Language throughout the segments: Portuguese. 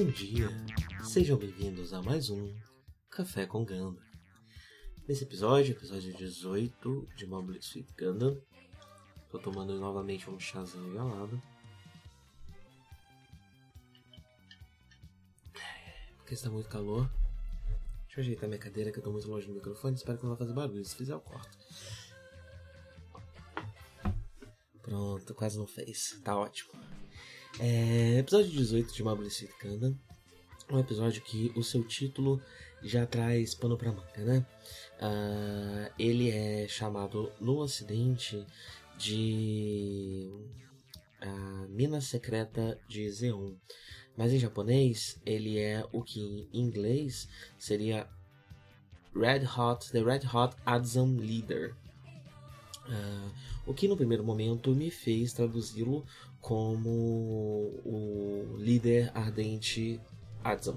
Bom dia, sejam bem-vindos a mais um Café com Ganda. Nesse episódio, episódio 18 de Mobile Suit Gundam, tô tomando novamente um chazinho gelado. Porque está muito calor. Deixa eu ajeitar minha cadeira que eu tô muito longe do microfone, espero que não vai fazer barulho, se fizer eu corto. Pronto, quase não fez, tá ótimo. É, episódio 18 de Suit Gundam. Um episódio que o seu título já traz pano pra manga, né? Uh, ele é chamado no ocidente de a Mina Secreta de Zeon. Mas em japonês ele é o que em inglês seria Red Hot, The Red Hot Adzam Leader. Uh, o que no primeiro momento me fez traduzi-lo como o líder ardente Adzam.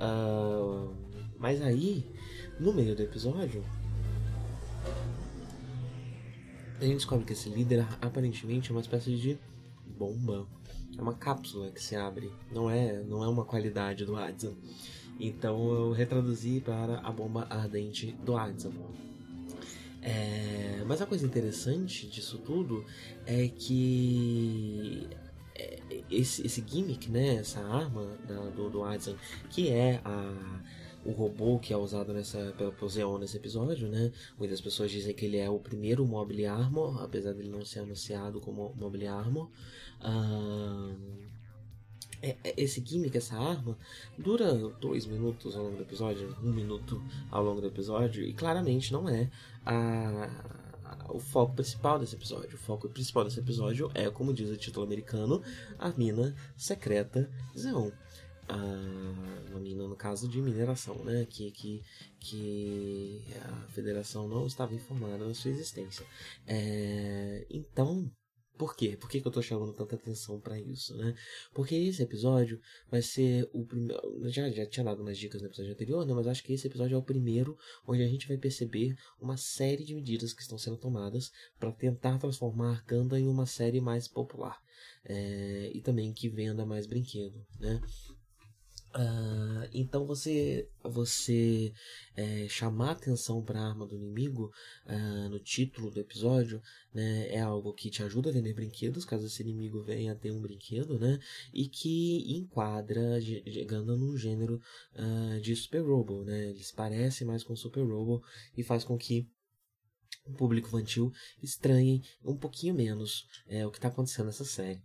Uh, mas aí, no meio do episódio, a gente descobre que esse líder aparentemente é uma espécie de bomba. É uma cápsula que se abre, não é, não é uma qualidade do Adzam. Então eu retraduzi para a bomba ardente do Adzam. É, mas a coisa interessante disso tudo é que é, esse, esse gimmick, né, essa arma da, do, do Adzam, que é a, o robô que é usado nessa, pelo Zeon nesse episódio, né? Muitas pessoas dizem que ele é o primeiro Mobile Armor, apesar dele não ser anunciado como Mobile Armor. Esse gimmick, essa arma, dura dois minutos ao longo do episódio, um minuto ao longo do episódio, e claramente não é a, a, o foco principal desse episódio. O foco principal desse episódio é, como diz o título americano, a mina secreta Zeon. uma mina, no caso, de mineração, né? Que, que, que a federação não estava informada da sua existência. É, então, por quê? Por que, que eu tô chamando tanta atenção para isso, né? Porque esse episódio vai ser o primeiro. Já, já tinha dado umas dicas no episódio anterior, né? Mas acho que esse episódio é o primeiro onde a gente vai perceber uma série de medidas que estão sendo tomadas para tentar transformar Ganda em uma série mais popular. É, e também que venda mais brinquedo, né? Uh, então você você é, chamar atenção para a arma do inimigo uh, no título do episódio né, é algo que te ajuda a vender brinquedos caso esse inimigo venha ter um brinquedo né, e que enquadra chegando num gênero uh, de Super Robo né, eles parecem mais com Super Robo e faz com que o público infantil estranhe um pouquinho menos é, o que está acontecendo nessa série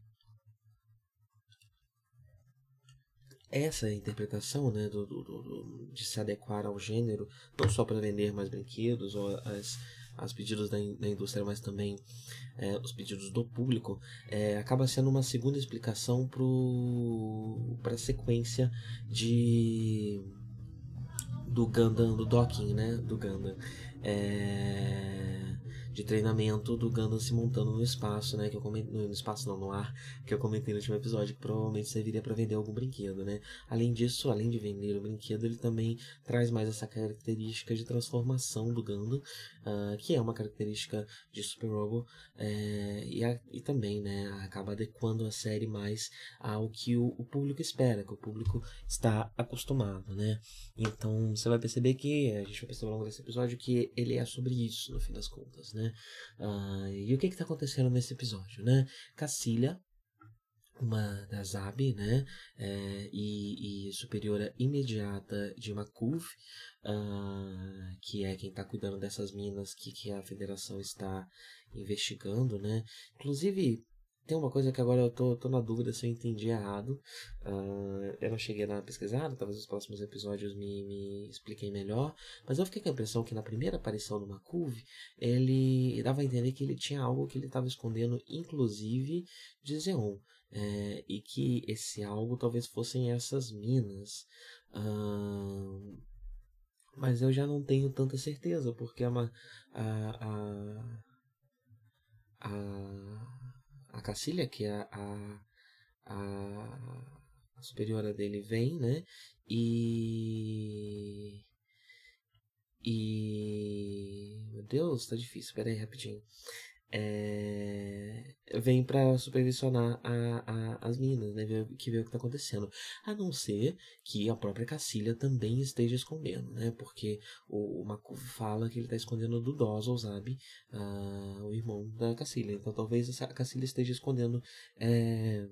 essa interpretação né, do, do, do, de se adequar ao gênero, não só para vender mais brinquedos ou as, as pedidos da, in, da indústria, mas também é, os pedidos do público, é, acaba sendo uma segunda explicação para a sequência de do Gundam, do docking, né, do Gundam. É, de treinamento do Gundam se montando no espaço, né? Que eu comentei, no espaço não, no ar, que eu comentei no último episódio, que provavelmente serviria para vender algum brinquedo, né? Além disso, além de vender o brinquedo, ele também traz mais essa característica de transformação do Gundam, uh, que é uma característica de Super Robo, é, e, a, e também, né, acaba adequando a série mais ao que o, o público espera, que o público está acostumado, né? Então, você vai perceber que, a gente vai perceber ao longo desse episódio, que ele é sobre isso, no fim das contas, né? Uh, e o que está acontecendo nesse episódio, né? Cacilha, uma das AB, né, é, e, e, superiora imediata de Makuv, uh, que é quem está cuidando dessas minas que, que a federação está investigando, né. Inclusive, tem uma coisa que agora eu tô, tô na dúvida se eu entendi errado. Uh, eu não cheguei a dar uma pesquisada, talvez os próximos episódios me, me expliquem melhor. Mas eu fiquei com a impressão que na primeira aparição do Makuv, ele dava a entender que ele tinha algo que ele estava escondendo, inclusive de Zeon. É, e que esse algo talvez fossem essas minas. Uh, mas eu já não tenho tanta certeza, porque a, a, a, a a Cacilha, que é a, a, a superiora dele, vem, né? E. E. Meu Deus, tá difícil, pera aí rapidinho. É, vem para supervisionar a, a, as minas, né? Que vê o que está acontecendo. A não ser que a própria Cacilha também esteja escondendo, né? Porque o, o fala que ele está escondendo do Dozol, sabe? Uh, o irmão da Cacilha. Então talvez a Cacilha esteja escondendo. É,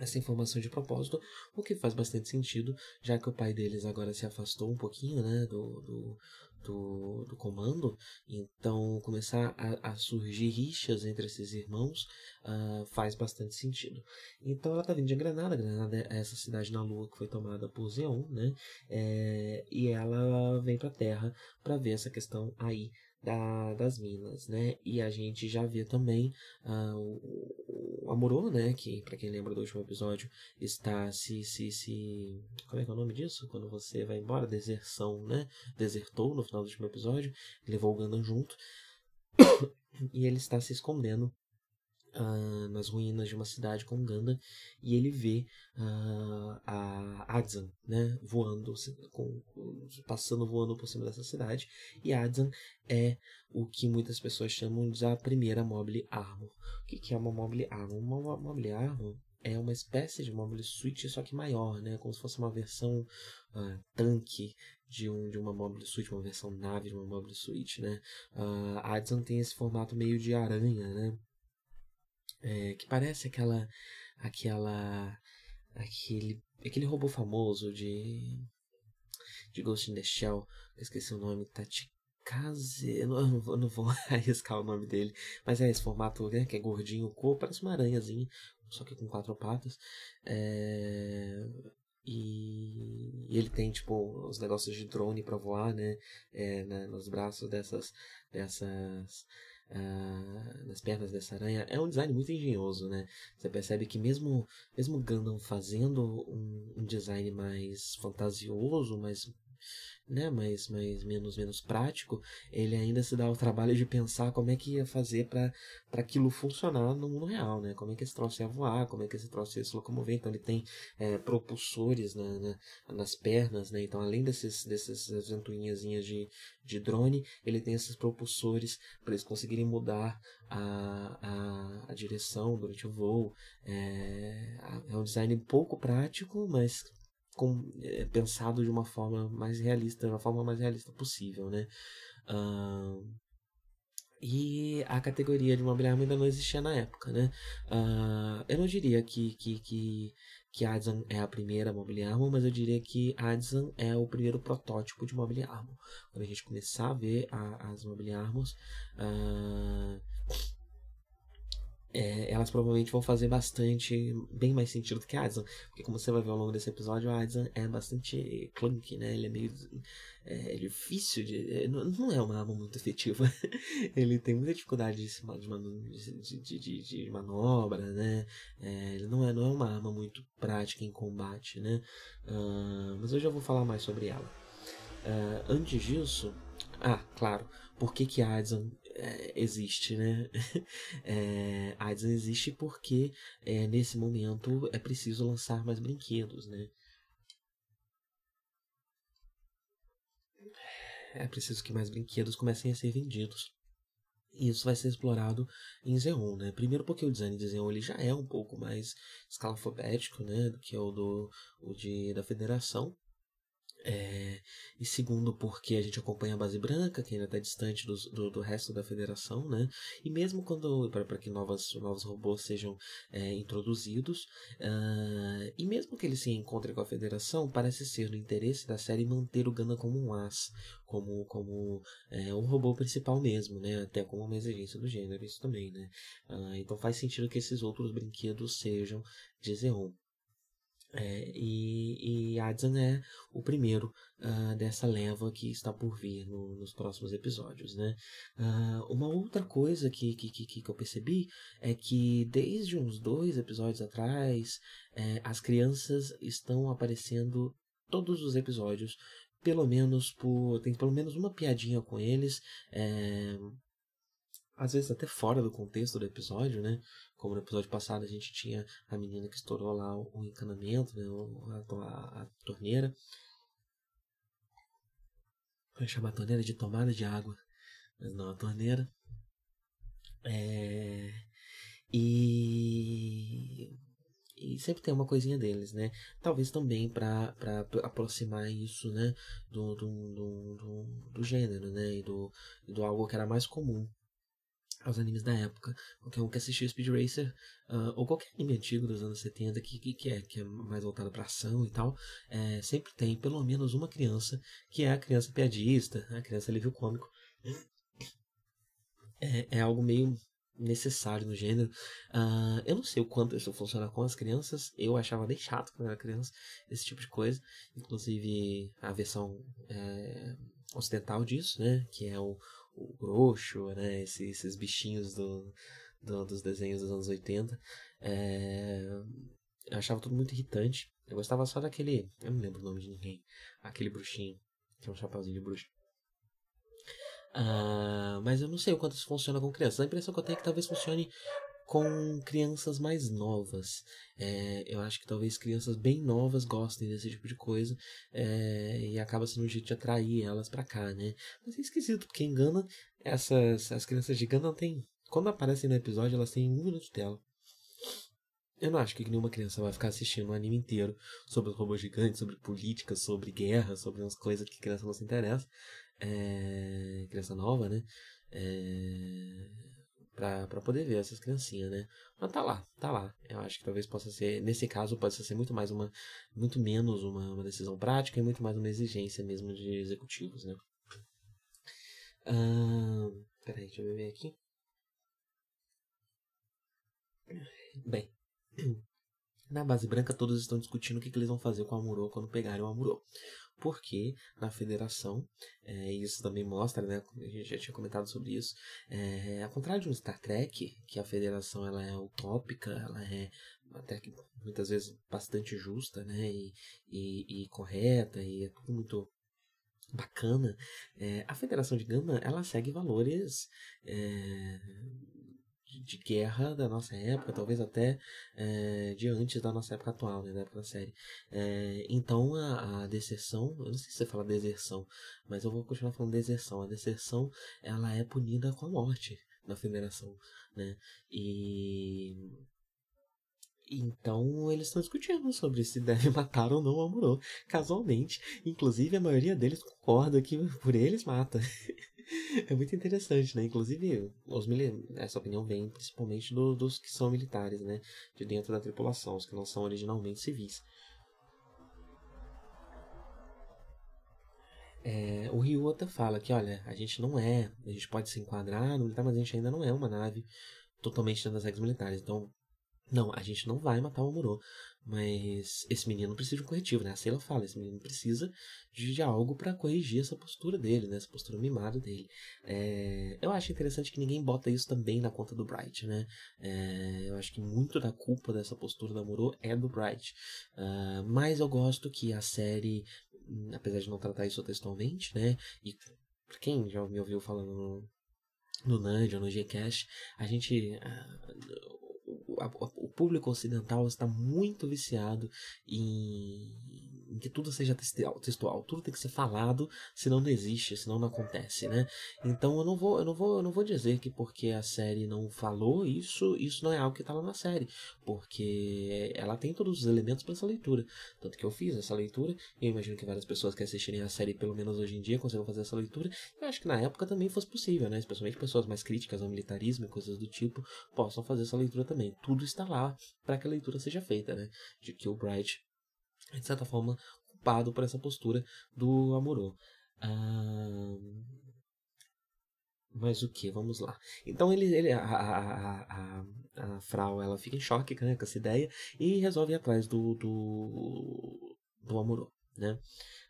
essa informação de propósito, o que faz bastante sentido, já que o pai deles agora se afastou um pouquinho né, do, do, do, do comando, então começar a, a, surgir rixas entre esses irmãos uh, faz bastante sentido. Então ela está vindo de Granada, Granada é essa cidade na Lua que foi tomada por Zeon, né? É, e ela vem para a Terra para ver essa questão aí da, das minas, né? E a gente já vê também uh, o, o Amorô, né? Que, para quem lembra do último episódio, está se, se, se... Como é que é o nome disso? Quando você vai embora? Deserção, né? Desertou no final do último episódio, levou o Gundam junto. e ele está se escondendo uh, nas ruínas de uma cidade com Ganda e ele vê uh, a Adzan, né, voando, com, passando voando por cima dessa cidade. E Adzan é o que muitas pessoas chamam de a primeira Mobile Armor. O que, que é uma Mobile Armor? Uma Mobile Armor é uma espécie de Mobile Suit, só que maior, né? Como se fosse uma versão uh, tanque de, um, de uma Mobile Suit, uma versão nave de uma Mobile Suit, né? Uh, a tem esse formato meio de aranha, né? É, que parece aquela aquela aquele aquele robô famoso de de Ghost in the Shell eu esqueci o nome Tachikaze eu não, eu não, vou, arriscar o nome dele mas é esse formato né, que é gordinho o corpo parece uma aranhazinha só que com quatro patas é, e, e ele tem tipo os negócios de drone para voar né, é, né, nos braços dessas dessas uh, nas pernas dessa aranha é um design muito engenhoso, né? Você percebe que mesmo mesmo Gundam fazendo um, um design mais fantasioso, mais né, mais, mais menos menos prático, ele ainda se dá o trabalho de pensar como é que ia fazer para aquilo funcionar no mundo real, né? Como é que esse troço ia voar, como é que esse troço ia se locomover. Então ele tem é, propulsores na, na, nas pernas, né? Então além desses, dessas ventoinhas de, de drone, ele tem esses propulsores para eles conseguirem mudar a, a, a direção durante o voo. É, é um design pouco prático, mas com, é, pensado de uma forma mais realista, de uma forma mais realista possível, né? Uh, e a categoria de mobiliário ainda não existia na época, né? Uh, eu não diria que, que, que, que Adson é a primeira mobiliário, mas eu diria que Adson é o primeiro protótipo de mobiliário. Quando a gente começar a ver a, as mobiliários, uh, é, elas provavelmente vão fazer bastante, bem mais sentido do que a Adson. Porque como você vai ver ao longo desse episódio, a Adson é bastante clunky, né? Ele é meio é, difícil de... É, não é uma arma muito efetiva. ele tem muita dificuldade de, de, de, de, de manobra, né? É, ele não é, não é uma arma muito prática em combate, né? Uh, mas hoje eu vou falar mais sobre ela. Uh, antes disso... Ah, claro. Por que que a Adson é, existe, né? É, a AIDS existe porque é, nesse momento é preciso lançar mais brinquedos, né? É preciso que mais brinquedos comecem a ser vendidos. E isso vai ser explorado em Xeon, né? Primeiro porque o design de Xeon ele já é um pouco mais escalafobético, né? Do que o, do, o de, da Federação. É, e segundo, porque a gente acompanha a base branca, que ainda está distante do, do, resto da federação, né? E mesmo quando para que novas, novos robôs sejam é, introduzidos, uh, e mesmo que ele se encontre com a federação, parece ser no interesse da série manter o Gana como um as, como como é, um robô principal mesmo, né? Até como uma exigência do gênero, isso também, né? Uh, então faz sentido que esses outros brinquedos sejam de Xeon. É, e, e Adson é o primeiro uh, dessa leva que está por vir no, nos próximos episódios. Né? Uh, uma outra coisa que, que, que, que eu percebi é que desde uns dois episódios atrás, é, as crianças estão aparecendo todos os episódios, pelo menos por. tem pelo menos uma piadinha com eles. É, às vezes até fora do contexto do episódio, né? Como no episódio passado a gente tinha a menina que estourou lá o, encanamento, né? a, a, a torneira. Vai chamar a torneira de tomada de água, mas não a torneira. É, e, e sempre tem uma coisinha deles, né? Talvez também para aproximar isso, né? Do, do, do, do, do gênero, né? E do, do algo que era mais comum aos animes da época. Qualquer um que assistiu Speed Racer, uh, ou qualquer anime antigo dos anos 70 que, que, que, é, que é mais voltado para ação e tal, é, sempre tem pelo menos uma criança que é a criança piadista, a criança alívio cômico. É, é algo meio necessário no gênero. Uh, eu não sei o quanto isso funciona com as crianças. Eu achava bem chato quando era criança esse tipo de coisa. Inclusive a versão é, ocidental disso, né? Que é o, o Groxo, né? Esse, esses bichinhos do, do, dos desenhos dos anos 80. É, eu achava tudo muito irritante. Eu gostava só daquele. Eu não lembro o nome de ninguém. Aquele bruxinho. Que é um chapeuzinho de bruxo. Uh, mas eu não sei o quanto isso funciona com crianças. A impressão que eu tenho é que talvez funcione com crianças mais novas. É, eu acho que talvez crianças bem novas gostem desse tipo de coisa é, e acaba sendo um jeito de atrair elas para cá, né? Mas é esquisito, porque engana essas as crianças de tem quando aparecem no episódio elas têm um minuto de tela. Eu não acho que nenhuma criança vai ficar assistindo um anime inteiro sobre os robôs gigantes, sobre política, sobre guerra, sobre umas coisas que criança não se interessa. É... Criança nova, né? É pra poder ver essas criancinhas, né? Mas tá lá, tá lá. Eu acho que talvez possa ser, nesse caso, possa ser muito mais uma, muito menos uma, uma decisão prática e muito mais uma exigência mesmo de executivos, né? Ah, peraí, deixa eu ver aqui. Bem, na base branca todos estão discutindo o que, que eles vão fazer com o Amuro quando pegarem o Amuro porque na federação, é, isso também mostra, né, a gente já tinha comentado sobre isso, é, ao contrário de um Star Trek, que a federação ela é utópica, ela é até que muitas vezes bastante justa, né, e, e, e correta, e é tudo muito bacana, é, a Federação de Gama ela segue valores é, de guerra da nossa época, talvez até é, de antes da nossa época atual, né, da época da série. É, então a, a deserção, eu não sei se você fala deserção, mas eu vou continuar falando deserção. A deserção ela é punida com a morte na federação, né? E então eles estão discutindo sobre se deve matar ou não o Amuro. Casualmente, inclusive a maioria deles concorda que por eles mata. é muito interessante, né? Inclusive, os essa opinião vem principalmente do, dos que são militares, né? De dentro da tripulação, os que não são originalmente civis. É, o Ryota fala que, olha, a gente não é, a gente pode se enquadrar no militar, mas a gente ainda não é uma nave totalmente dentro das regras militares. Então, não, a gente não vai matar o Amuro. Mas esse menino precisa de um corretivo, né? A Sailor fala, esse menino precisa de, de algo para corrigir essa postura dele, né? Essa postura mimada dele. É, eu acho interessante que ninguém bota isso também na conta do Bright, né? É, eu acho que muito da culpa dessa postura da Amuro é do Bright. Uh, mas eu gosto que a série, apesar de não tratar isso textualmente, né? E quem já me ouviu falando no, no Nudge ou no Gcast, a gente. Uh, o público ocidental está muito viciado em, em que tudo seja textual, tudo tem que ser falado, senão não existe, senão não acontece, né? Então eu não vou, eu não vou, eu não vou dizer que porque a série não falou isso, isso não é algo que está lá na série, porque ela tem todos os elementos para essa leitura, tanto que eu fiz essa leitura, e eu imagino que várias pessoas que assistirem a série pelo menos hoje em dia consigam fazer essa leitura. Eu acho que na época também fosse possível, né? Especialmente pessoas mais críticas ao militarismo e coisas do tipo possam fazer essa leitura também. Tudo está lá para que a leitura seja feita, né? De que o Bright de certa forma, culpado por essa postura do Amorô. Ah, mas o que? Vamos lá. Então ele, ele a, a, a, a, Frau ela fica em choque né, com essa ideia e resolve ir atrás do, do, do Amorô. Né?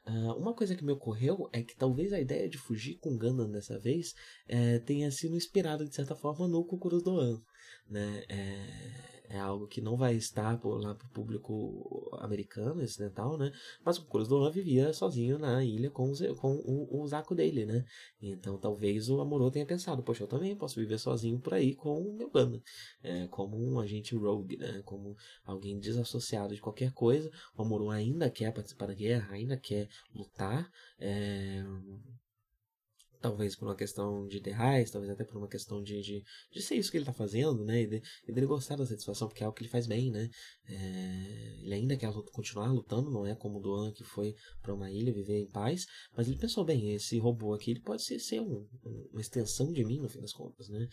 Uh, uma coisa que me ocorreu é que talvez a ideia de fugir com Gundam dessa vez é, tenha sido inspirada de certa forma no Kukurus Doan. Né? É, é algo que não vai estar por, lá para o público americano, ocidental, né? Mas o Cruz vivia sozinho na ilha com, os, com o, o Zaco dele, né? Então talvez o Amorô tenha pensado, poxa, eu também posso viver sozinho por aí com o meu banda, é, como um agente rogue, né? Como alguém desassociado de qualquer coisa. O Amorô ainda quer participar da guerra, ainda quer lutar, é, talvez por uma questão de ideais, talvez até por uma questão de, de, de ser isso que ele está fazendo, né? E, de, e dele gostar da satisfação, porque é algo que ele faz bem, né? É, ele ainda quer continuar lutando, não é como o Doan que foi para uma ilha viver em paz, mas ele pensou bem, esse robô aqui ele pode ser, ser um, uma extensão de mim, no fim das contas, né?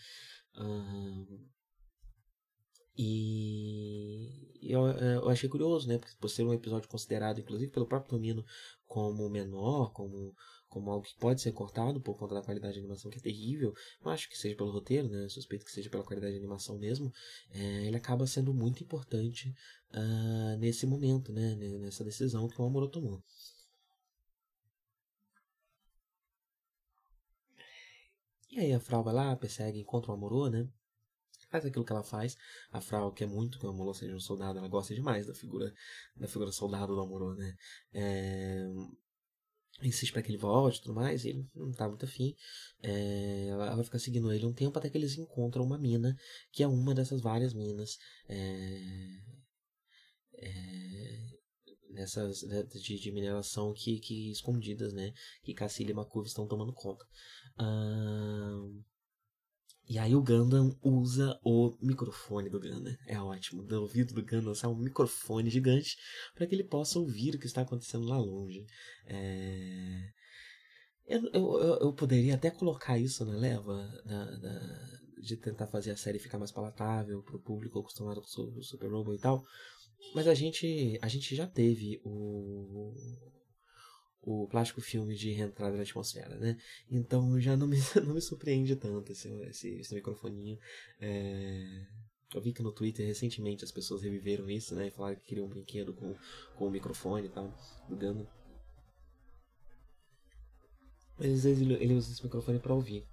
e eu, eu, achei curioso, né? Por ser um episódio considerado, inclusive pelo próprio Tomino, como menor, como como algo que pode ser cortado por conta da qualidade de animação que é terrível, não acho que seja pelo roteiro, né? Suspeito que seja pela qualidade de animação mesmo. É, ele acaba sendo muito importante uh, nesse momento, né? Nessa decisão que o Amuro tomou. E aí a Frau vai lá, persegue, encontra o Amorô, né? Faz aquilo que ela faz. A Frau quer muito que o Amorô seja um soldado, ela gosta demais da figura da figura soldado do Amorô, né? É insiste para que ele volte e tudo mais, e ele não tá muito afim. É, ela, ela fica seguindo ele um tempo até que eles encontram uma mina, que é uma dessas várias minas é, é, nessas né, de, de, mineração que, que escondidas, né? Que Cassila e Macuve estão tomando conta. Ah, e aí o Gundam usa o microfone do Gundam. É ótimo. Do ouvido do Gundam sai um microfone gigante para que ele possa ouvir o que está acontecendo lá longe. É... Eu, eu, eu, poderia até colocar isso na leva na, na, de tentar fazer a série ficar mais palatável para o público acostumado com o Super Robo e tal. Mas a gente, a gente já teve o, o plástico filme de reentrada na atmosfera, né? Então já não me, não me surpreende tanto esse, esse, esse microfoninho. É... Eu vi que no Twitter recentemente as pessoas reviveram isso, né? Falaram que queriam um brinquedo com, com o microfone e tal, do Gano. Mas ele, ele usa esse microfone para ouvir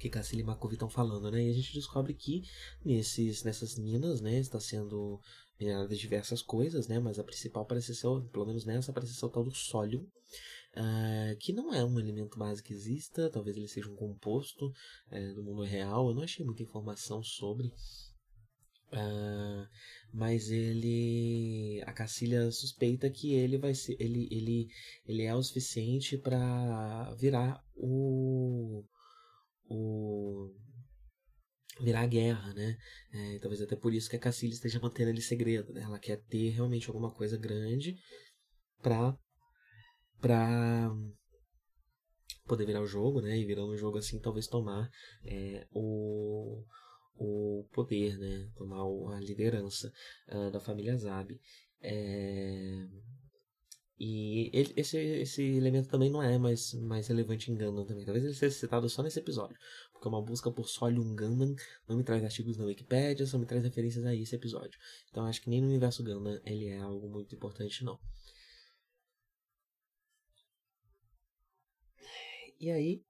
que Cassili e Makovi estão falando, né? E a gente descobre que nesses, nessas minas, né, está sendo minerada de diversas coisas, né? Mas a principal parece ser, pelo menos nessa, parece ser o tal do sólium, uh, que não é um elemento base que exista, talvez ele seja um composto uh, do mundo real. Eu não achei muita informação sobre. Uh, mas ele a Cacilha suspeita que ele vai ser ele ele ele é o suficiente para virar o o virar guerra, né? É, talvez até por isso que a Cacilha esteja mantendo ele segredo, né? Ela quer ter realmente alguma coisa grande para para poder virar o jogo, né? E virando o jogo assim, talvez tomar é, o, o poder, né? Tomar a liderança uh, da família Zab. É... E ele, esse, esse elemento também não é mais, mais relevante em Gundam também. Talvez ele seja citado só nesse episódio. Porque uma busca por Solium Gundam não me traz artigos na Wikipedia, só me traz referências a esse episódio. Então acho que nem no universo Gundam ele é algo muito importante não. E aí,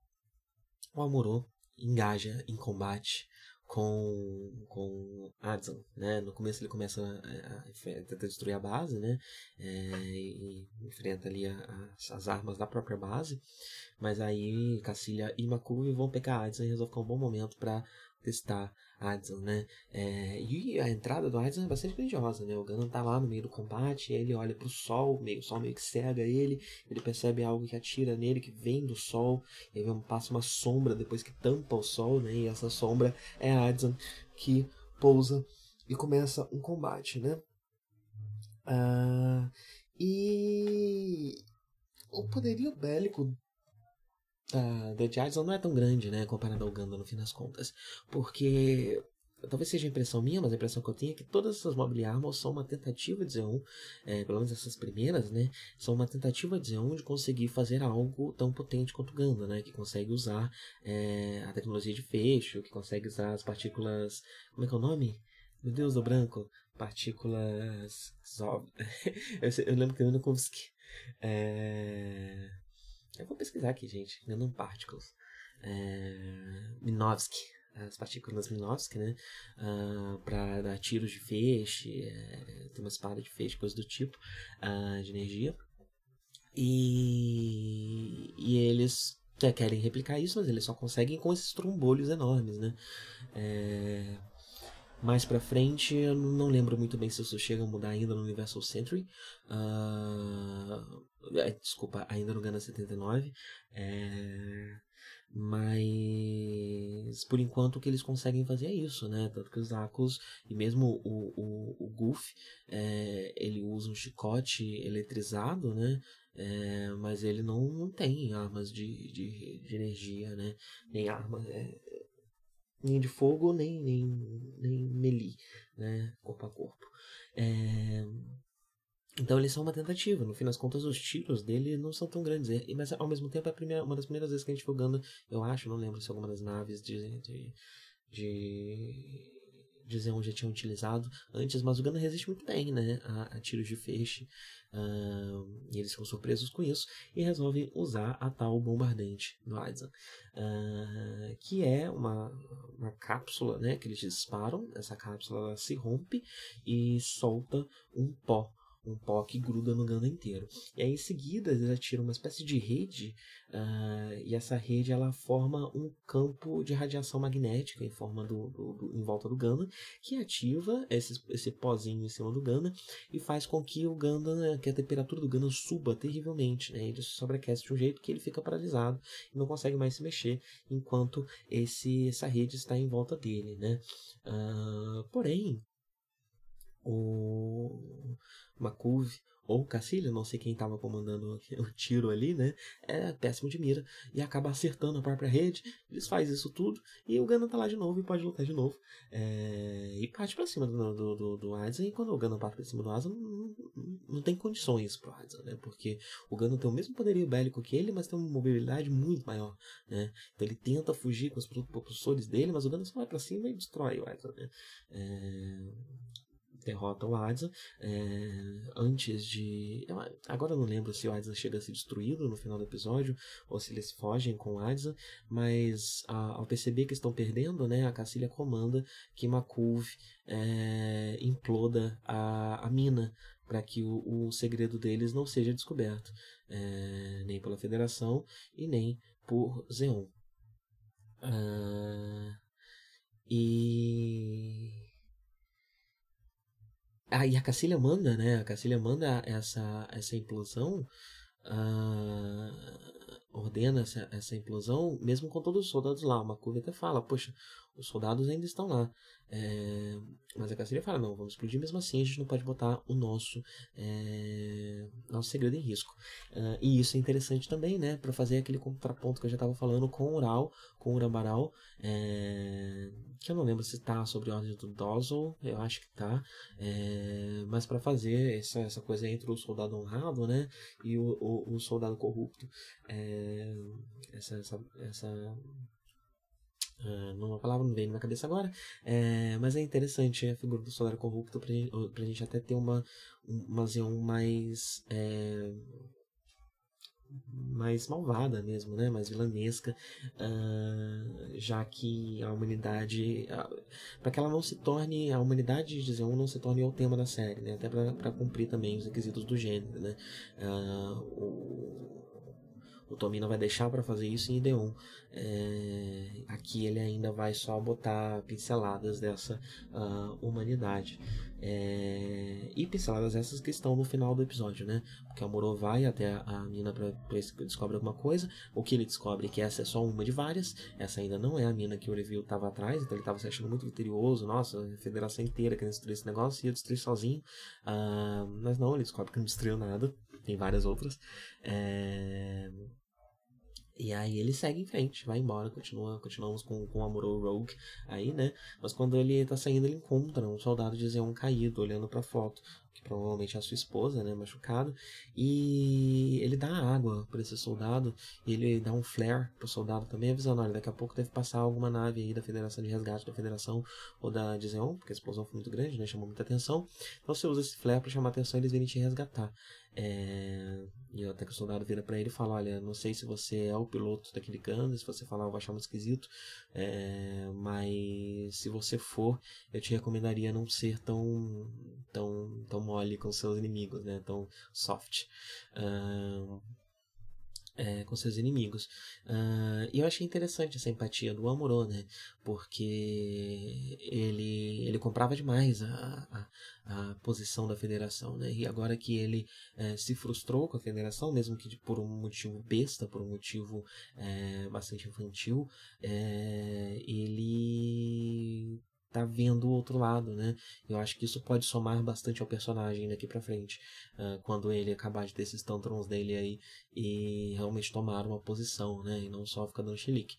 o Amuro engaja em combate com, com Adson, né? No começo ele começa a, a, tentar destruir a base, né? É, e enfrenta ali a, a, as armas da própria base. Mas aí Cacilha e Makuvi vão pegar Adson e resolvem ficar um bom momento para testar Adson, né? É, e a entrada do Adson é bastante grandiosa, né? O Ganon tá lá no meio do combate, ele olha pro sol, meio, o sol meio que cega ele, ele percebe algo que atira nele, que vem do sol, e aí passa uma sombra depois que tampa o sol, né? E essa sombra é a Adson que pousa e começa um combate, né? Ah, e o poderio bélico da, da Jason não é tão grande, né, comparado ao Gundam no fim das contas. Porque talvez seja a impressão minha, mas a impressão que eu tenho é que todas essas Mobile são uma tentativa de Z1, é, pelo menos essas primeiras, né, são uma tentativa de Z1 de conseguir fazer algo tão potente quanto o Gundam, né, que consegue usar é, a tecnologia de fecho, que consegue usar as partículas, como é que é o nome? Meu Deus do branco, partículas, eu lembro que eu não consegui, é eu vou pesquisar aqui, gente. Nanoparticles. É, Minovsky. As partículas Minovsky, né? Uh, para dar tiros de feixe. É, tem uma espada de feixe, coisa do tipo. Uh, de energia. E, e eles é, querem replicar isso, mas eles só conseguem com esses trombolhos enormes, né? É, mais pra frente, eu não lembro muito bem se isso chega a mudar ainda no Universal Century. Uh, desculpa, ainda no Gana 79. É, Mas por enquanto o que eles conseguem fazer é isso, né? Tanto que os Akos e mesmo o, o, o Goof, é, ele usa um chicote eletrizado, né? É, mas ele não, não tem armas de, de, de energia, né? Nem armas. É, nem de fogo, nem, nem, nem melee, né? Corpo a corpo. É, então eles são uma tentativa. No fim das contas, os tiros dele não são tão grandes. Mas ao mesmo tempo, é primeira, uma das primeiras vezes que a gente viu Ganda, eu acho, não lembro se alguma das naves de, de, de dizer onde já tinham utilizado antes, mas o Ganda resiste muito bem, né? A, a tiros de feixe. Uh, e eles ficam surpresos com isso e resolvem usar a tal bombardante do Aizen, uh, que é uma, uma cápsula né, que eles disparam. Essa cápsula se rompe e solta um pó um pó que gruda no Ganda inteiro. E aí em seguida eles atiram uma espécie de rede uh, e essa rede ela forma um campo de radiação magnética em forma do, do, do em volta do Ganda que ativa esse, esse pozinho em cima do Ganda e faz com que o Ganda, né, que a temperatura do Ganda suba terrivelmente, né? Ele sobreaquece de um jeito que ele fica paralisado e não consegue mais se mexer enquanto esse essa rede está em volta dele, né? Uh, porém o Macuve ou Cacilha, não sei quem estava comandando o tiro ali, né? É péssimo de mira e acaba acertando a própria rede. Eles fazem isso tudo e o Gana tá lá de novo e pode lutar de novo. É, e parte para cima do, do, do, do. E quando o Gana parte para cima do Aizen, não, não, tem condições pro Aizen, né? Porque o Gana tem o mesmo poderio bélico que ele, mas tem uma mobilidade muito maior, né? Então ele tenta fugir com os propulsores dele, mas o Gana só vai para cima e destrói o Aizen, né? É, derrota o Adza é, antes de. agora eu não lembro se o Adza chega a ser destruído no final do episódio ou se eles fogem com o Adza, mas a, ao perceber que estão perdendo, né, a Cacilha comanda que Makuv é, imploda a, a mina para que o, o, segredo deles não seja descoberto, é, nem pela Federação e nem por Zeon. Uh, e ah, e a Cacilha manda, né? A Cacilha manda essa, essa implosão, uh, ordena essa, essa implosão, mesmo com todos os soldados lá. Uma curva até fala, poxa, os soldados ainda estão lá. É, mas a Cacilha fala, não, vamos explodir mesmo assim, a gente não pode botar o nosso, é, nosso segredo em risco. Uh, e isso é interessante também, né, para fazer aquele contraponto que eu já estava falando com o Ural, com o Urambaral, é, que eu não lembro se está sobre a ordem do Dozzle, eu acho que está, é, mas para fazer essa, essa coisa entre o soldado honrado, né, e o, o, o soldado corrupto, é, essa, essa, essa Uh, numa palavra não vem na cabeça agora, é, mas é interessante a figura do soldado corrupto pra gente, pra gente até ter uma, uma visão mais é, mais malvada mesmo, né? mais vilanesca, uh, já que a humanidade, para que ela não se torne, a humanidade de Zeon não se torne o tema da série, né? até para cumprir também os requisitos do gênero. Né? Uh, o, o Tomi não vai deixar para fazer isso em Ideon. É, aqui ele ainda vai só botar pinceladas dessa uh, humanidade. É, e pinceladas essas que estão no final do episódio, né? Porque o Moro vai até a, a mina para descobre alguma coisa. O que ele descobre é que essa é só uma de várias. Essa ainda não é a mina que o Review estava atrás, então ele estava se achando muito vitorioso. Nossa, a federação inteira querendo destruir esse negócio, ia destruir sozinho. Uh, mas não, ele descobre que não destruiu nada. Tem várias outras. É... E aí ele segue em frente, vai embora, continua, continuamos com, com o Amuro Rogue aí, né? Mas quando ele tá saindo, ele encontra um soldado de Zeon caído, olhando pra foto, que provavelmente é a sua esposa, né? Machucado. E ele dá água para esse soldado, e ele dá um flare pro soldado também, avisando: olha, daqui a pouco deve passar alguma nave aí da Federação de Resgate, da Federação ou da de Zeon, porque a explosão foi muito grande, né? Chamou muita atenção. Então você usa esse flare para chamar atenção e eles virem te resgatar. É... E até que o soldado vira para ele e fala: Olha, não sei se você é o piloto daquele Ganda, se você falar eu vou achar muito esquisito, é... mas se você for, eu te recomendaria não ser tão, tão, tão mole com seus inimigos, né? Tão soft. Uh... é, com seus inimigos. Uh, e eu achei interessante essa empatia do Amuro, né? Porque ele, ele comprava demais a, a, a posição da federação, né? E agora que ele é, se frustrou com a federação, mesmo que por um motivo besta, por um motivo é, bastante infantil, é, ele tá vendo o outro lado, né? Eu acho que isso pode somar bastante ao personagem daqui para frente, uh, quando ele acabar de ter esses tantrons dele aí e realmente tomar uma posição, né? E não só ficar dando chilique.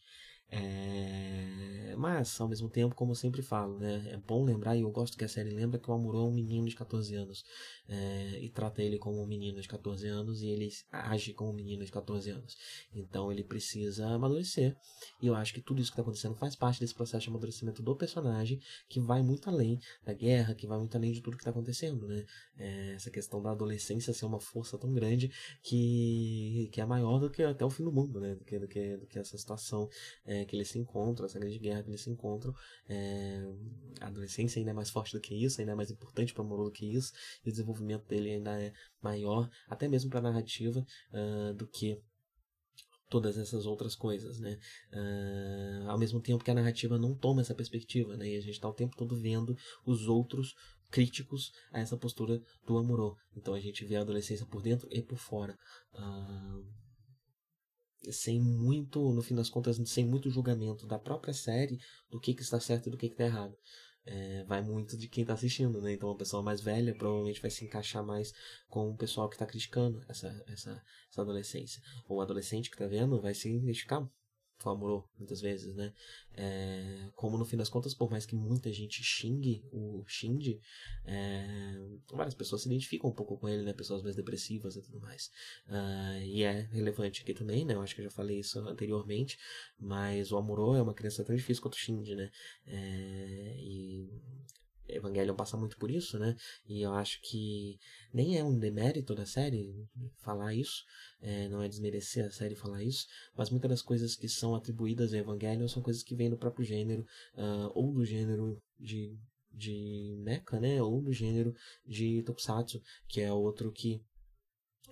É... Mas, ao mesmo tempo, como eu sempre falo, né? É bom lembrar, e eu gosto que a série lembra que o Amuro é um menino de 14 anos. É... E trata ele como um menino de 14 anos e ele age como um menino de 14 anos. Então ele precisa amadurecer. E eu acho que tudo isso que está acontecendo faz parte desse processo de amadurecimento do personagem, que vai muito além da guerra, que vai muito além de tudo que está acontecendo, né? É... Essa questão da adolescência ser uma força tão grande que, que é maior do que até o fim do mundo, né? Do que, do que, do que essa situação. É que eles se encontram, essa grande guerra eles se encontram. É, a adolescência ainda é mais forte do que isso, ainda é mais importante para o Moro do que isso, e o desenvolvimento dele ainda é maior, até mesmo para a narrativa, uh, do que todas essas outras coisas, né? Uh, ao mesmo tempo que a narrativa não toma essa perspectiva, né? E a gente está o tempo todo vendo os outros críticos a essa postura do Amorô. Então a gente vê a adolescência por dentro e por fora. Uh, sem muito, no fim das contas, sem muito julgamento da própria série do que, que está certo e do que, que está errado. É, vai muito de quem está assistindo, né? Então, uma pessoa mais velha provavelmente vai se encaixar mais com o pessoal que está criticando essa, essa, essa adolescência. Ou o adolescente que está vendo vai se identificar Amorô, muitas vezes, né? É, como no fim das contas, por mais que muita gente xingue o Shinji, é, várias pessoas se identificam um pouco com ele, né? Pessoas mais depressivas e tudo mais. Uh, e é relevante aqui também, né? Eu acho que eu já falei isso anteriormente, mas o Amorô é uma criança tão difícil quanto o Shinji, né? É, e Evangelion passa muito por isso, né? E eu acho que nem é um demérito da série falar isso, é, não é desmerecer a série falar isso, mas muitas das coisas que são atribuídas a Evangelion são coisas que vêm do próprio gênero, uh, ou do gênero de, de mecha, né? Ou do gênero de Tokusatsu, que é outro que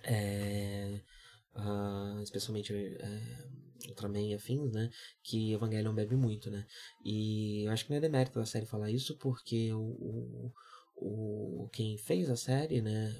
é, uh, especialmente é, Ultraman e afins, né? Que Evangelion bebe muito, né? E eu acho que não é demérito da série falar isso, porque o, o o, quem fez a série, né,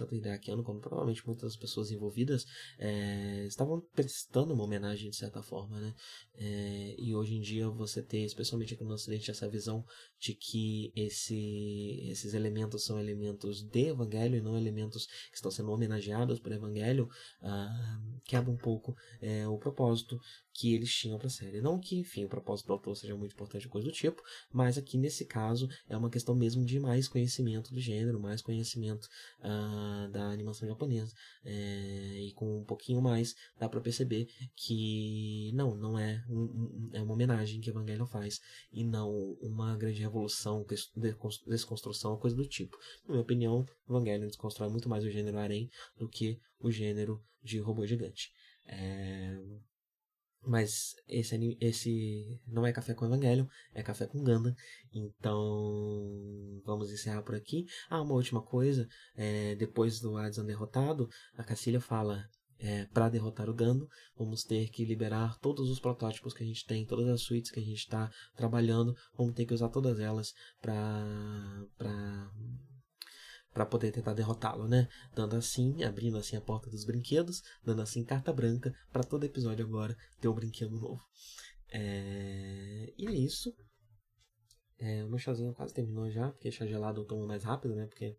tanto Hideakiano como provavelmente muitas pessoas envolvidas, é, estavam prestando uma homenagem de certa forma, né, é, e hoje em dia você ter, especialmente aqui no Ocidente, essa visão de que esse, esses elementos são elementos de Evangelho e não elementos que estão sendo homenageados por Evangelho, ah, quebra um pouco é, o propósito que eles tinham para a série. Não que, enfim, o propósito do autor seja muito importante ou coisa do tipo, mas aqui nesse caso é uma questão mesmo de mais conhecimento do gênero, mais conhecimento uh, da animação japonesa. É, e com um pouquinho mais dá para perceber que não, não é, um, um, é uma homenagem que Evangelion faz e não uma grande revolução, desconstrução, coisa do tipo. Na minha opinião, Evangelion desconstrói muito mais o gênero harem do que o gênero de robô gigante. É, mas esse, esse não é café com Evangelho, é café com Ganda. Então vamos encerrar por aqui. Ah, uma última coisa: é, depois do Adson derrotado, a Cacilha fala. É, para derrotar o Gando, vamos ter que liberar todos os protótipos que a gente tem, todas as suítes que a gente está trabalhando, vamos ter que usar todas elas para para poder tentar derrotá-lo, né? Dando assim, abrindo assim a porta dos brinquedos, dando assim carta branca para todo episódio agora ter um brinquedo novo. É... E é isso. É, o meu chazinho quase terminou já, porque chá gelado eu tomo mais rápido, né? Porque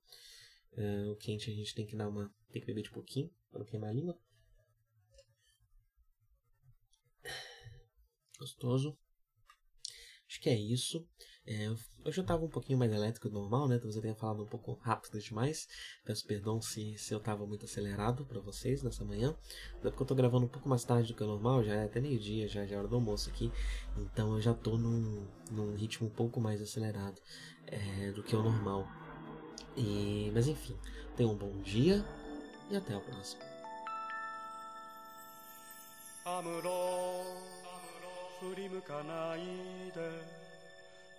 é, o quente a gente tem que dar uma. tem que beber de pouquinho para não queimar a língua. Gostoso. Acho que é isso. É, hoje eu estava um pouquinho mais elétrico do normal, né? Talvez eu tenha falado um pouco rápido demais. Peço perdão se, se eu estava muito acelerado para vocês nessa manhã. Até porque eu estou gravando um pouco mais tarde do que o normal, já é até meio-dia, já, já é hora do almoço aqui. Então eu já estou num, num ritmo um pouco mais acelerado é, do que o normal. E, mas enfim, tenham um bom dia e até a próxima. 振り向かないで